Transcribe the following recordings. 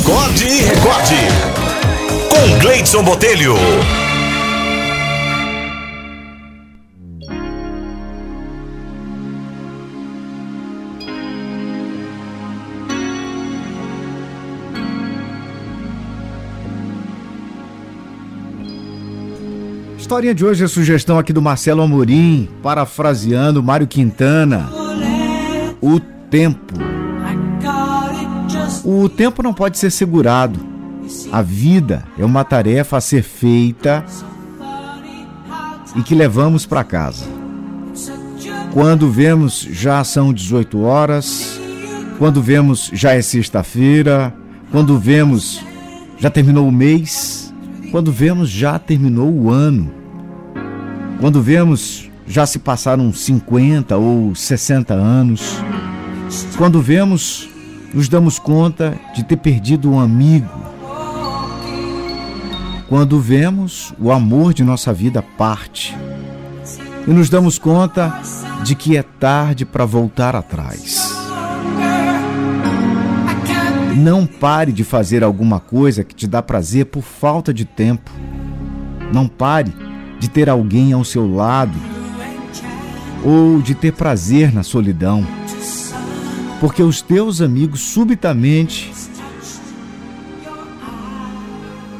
Acorde e recorde. Com Gleidson Botelho. Historinha de hoje é sugestão aqui do Marcelo Amorim, parafraseando Mário Quintana. O tempo. O tempo não pode ser segurado. A vida é uma tarefa a ser feita e que levamos para casa. Quando vemos já são 18 horas, quando vemos já é sexta-feira, quando vemos já terminou o mês, quando vemos já terminou o ano. Quando vemos já se passaram 50 ou 60 anos. Quando vemos, nos damos conta de ter perdido um amigo. Quando vemos, o amor de nossa vida parte. E nos damos conta de que é tarde para voltar atrás. Não pare de fazer alguma coisa que te dá prazer por falta de tempo. Não pare de ter alguém ao seu lado ou de ter prazer na solidão. Porque os teus amigos subitamente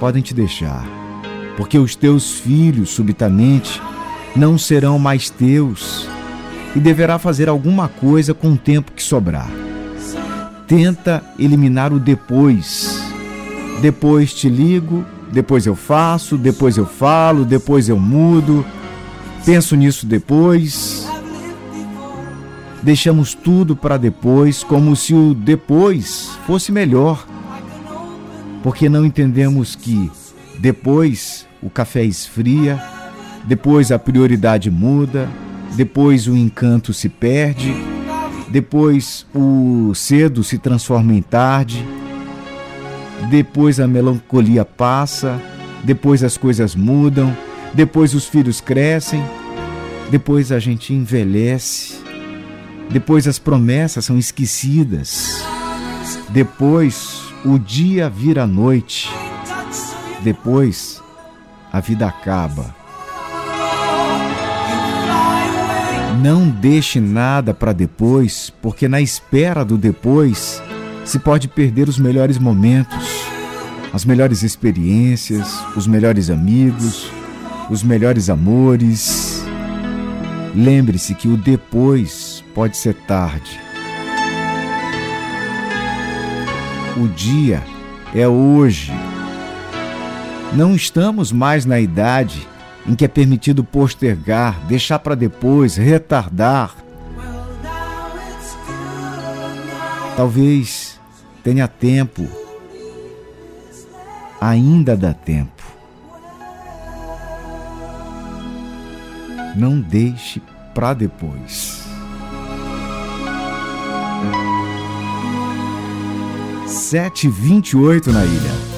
podem te deixar. Porque os teus filhos subitamente não serão mais teus e deverá fazer alguma coisa com o tempo que sobrar. Tenta eliminar o depois. Depois te ligo, depois eu faço, depois eu falo, depois eu mudo, penso nisso depois. Deixamos tudo para depois, como se o depois fosse melhor. Porque não entendemos que depois o café esfria, depois a prioridade muda, depois o encanto se perde, depois o cedo se transforma em tarde, depois a melancolia passa, depois as coisas mudam, depois os filhos crescem, depois a gente envelhece, depois as promessas são esquecidas, depois o dia vira noite, depois a vida acaba. Não deixe nada para depois, porque na espera do depois se pode perder os melhores momentos, as melhores experiências, os melhores amigos, os melhores amores. Lembre-se que o depois pode ser tarde. O dia é hoje. Não estamos mais na idade em que é permitido postergar, deixar para depois, retardar. Talvez tenha tempo, ainda dá tempo. Não deixe para depois. Sete vinte e oito na ilha.